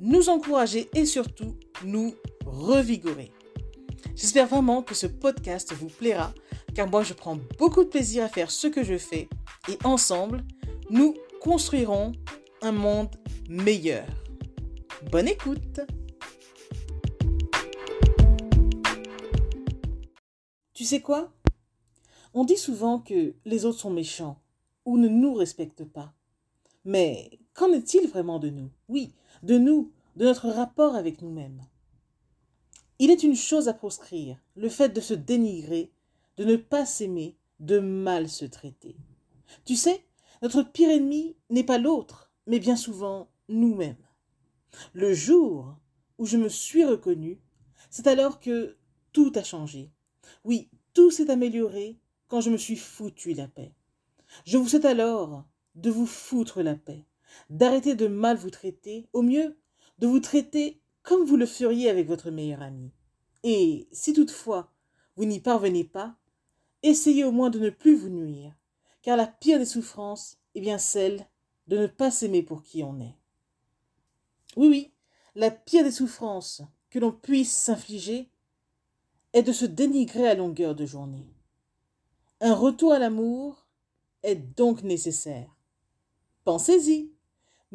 nous encourager et surtout nous revigorer. J'espère vraiment que ce podcast vous plaira car moi je prends beaucoup de plaisir à faire ce que je fais et ensemble, nous construirons un monde meilleur. Bonne écoute Tu sais quoi? On dit souvent que les autres sont méchants ou ne nous respectent pas. Mais qu'en est-il vraiment de nous? Oui, de nous, de notre rapport avec nous-mêmes. Il est une chose à proscrire, le fait de se dénigrer, de ne pas s'aimer, de mal se traiter. Tu sais, notre pire ennemi n'est pas l'autre, mais bien souvent nous-mêmes. Le jour où je me suis reconnue, c'est alors que tout a changé. Oui, tout s'est amélioré quand je me suis foutu la paix. Je vous souhaite alors de vous foutre la paix, d'arrêter de mal vous traiter, au mieux de vous traiter comme vous le feriez avec votre meilleur ami. Et si toutefois vous n'y parvenez pas, essayez au moins de ne plus vous nuire, car la pire des souffrances est bien celle de ne pas s'aimer pour qui on est. Oui, oui, la pire des souffrances que l'on puisse s'infliger est de se dénigrer à longueur de journée. Un retour à l'amour est donc nécessaire. Pensez-y.